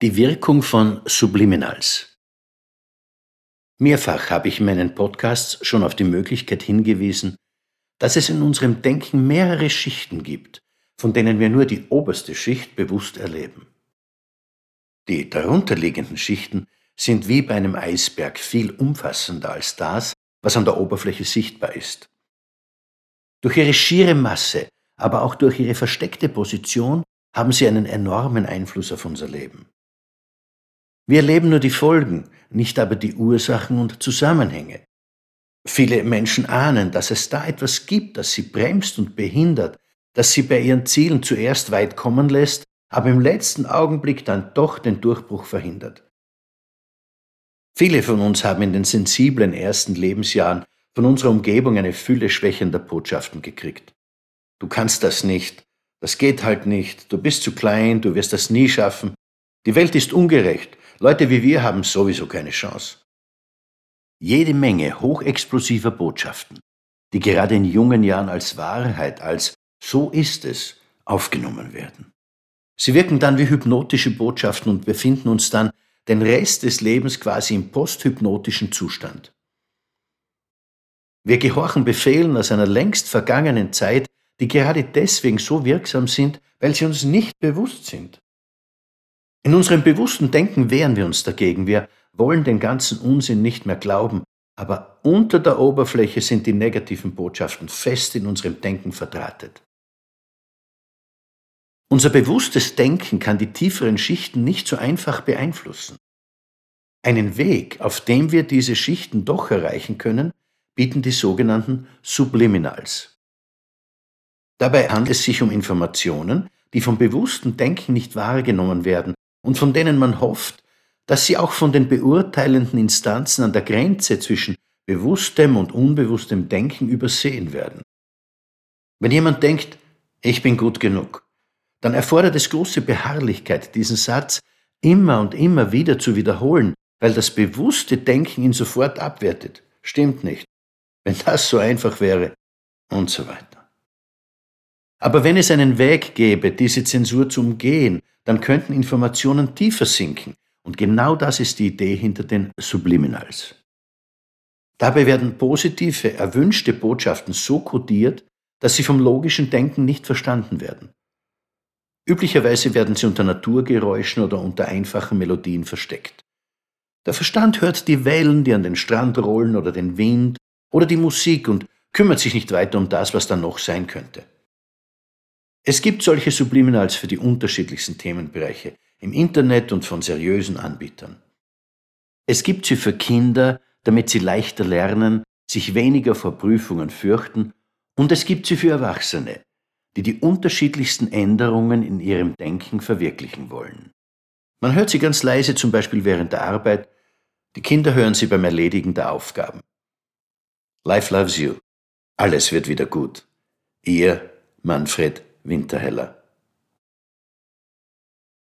Die Wirkung von Subliminals. Mehrfach habe ich in meinen Podcasts schon auf die Möglichkeit hingewiesen, dass es in unserem Denken mehrere Schichten gibt, von denen wir nur die oberste Schicht bewusst erleben. Die darunterliegenden Schichten sind wie bei einem Eisberg viel umfassender als das, was an der Oberfläche sichtbar ist. Durch ihre schiere Masse, aber auch durch ihre versteckte Position haben sie einen enormen Einfluss auf unser Leben. Wir erleben nur die Folgen, nicht aber die Ursachen und Zusammenhänge. Viele Menschen ahnen, dass es da etwas gibt, das sie bremst und behindert, das sie bei ihren Zielen zuerst weit kommen lässt, aber im letzten Augenblick dann doch den Durchbruch verhindert. Viele von uns haben in den sensiblen ersten Lebensjahren von unserer Umgebung eine Fülle schwächender Botschaften gekriegt. Du kannst das nicht, das geht halt nicht, du bist zu klein, du wirst das nie schaffen, die Welt ist ungerecht, Leute wie wir haben sowieso keine Chance. Jede Menge hochexplosiver Botschaften, die gerade in jungen Jahren als Wahrheit, als so ist es, aufgenommen werden. Sie wirken dann wie hypnotische Botschaften und befinden uns dann den Rest des Lebens quasi im posthypnotischen Zustand. Wir gehorchen Befehlen aus einer längst vergangenen Zeit, die gerade deswegen so wirksam sind, weil sie uns nicht bewusst sind. In unserem bewussten Denken wehren wir uns dagegen, wir wollen den ganzen Unsinn nicht mehr glauben, aber unter der Oberfläche sind die negativen Botschaften fest in unserem Denken verdrahtet. Unser bewusstes Denken kann die tieferen Schichten nicht so einfach beeinflussen. Einen Weg, auf dem wir diese Schichten doch erreichen können, bieten die sogenannten Subliminals. Dabei handelt es sich um Informationen, die vom bewussten Denken nicht wahrgenommen werden und von denen man hofft, dass sie auch von den beurteilenden Instanzen an der Grenze zwischen bewusstem und unbewusstem Denken übersehen werden. Wenn jemand denkt, ich bin gut genug, dann erfordert es große Beharrlichkeit, diesen Satz immer und immer wieder zu wiederholen, weil das bewusste Denken ihn sofort abwertet. Stimmt nicht. Wenn das so einfach wäre und so weiter. Aber wenn es einen Weg gäbe, diese Zensur zu umgehen, dann könnten Informationen tiefer sinken. Und genau das ist die Idee hinter den Subliminals. Dabei werden positive, erwünschte Botschaften so kodiert, dass sie vom logischen Denken nicht verstanden werden. Üblicherweise werden sie unter Naturgeräuschen oder unter einfachen Melodien versteckt. Der Verstand hört die Wellen, die an den Strand rollen oder den Wind oder die Musik und kümmert sich nicht weiter um das, was da noch sein könnte. Es gibt solche Subliminals für die unterschiedlichsten Themenbereiche im Internet und von seriösen Anbietern. Es gibt sie für Kinder, damit sie leichter lernen, sich weniger vor Prüfungen fürchten, und es gibt sie für Erwachsene, die die unterschiedlichsten Änderungen in ihrem Denken verwirklichen wollen. Man hört sie ganz leise, zum Beispiel während der Arbeit, die Kinder hören sie beim Erledigen der Aufgaben. Life loves you. Alles wird wieder gut. Ihr Manfred vinter heller.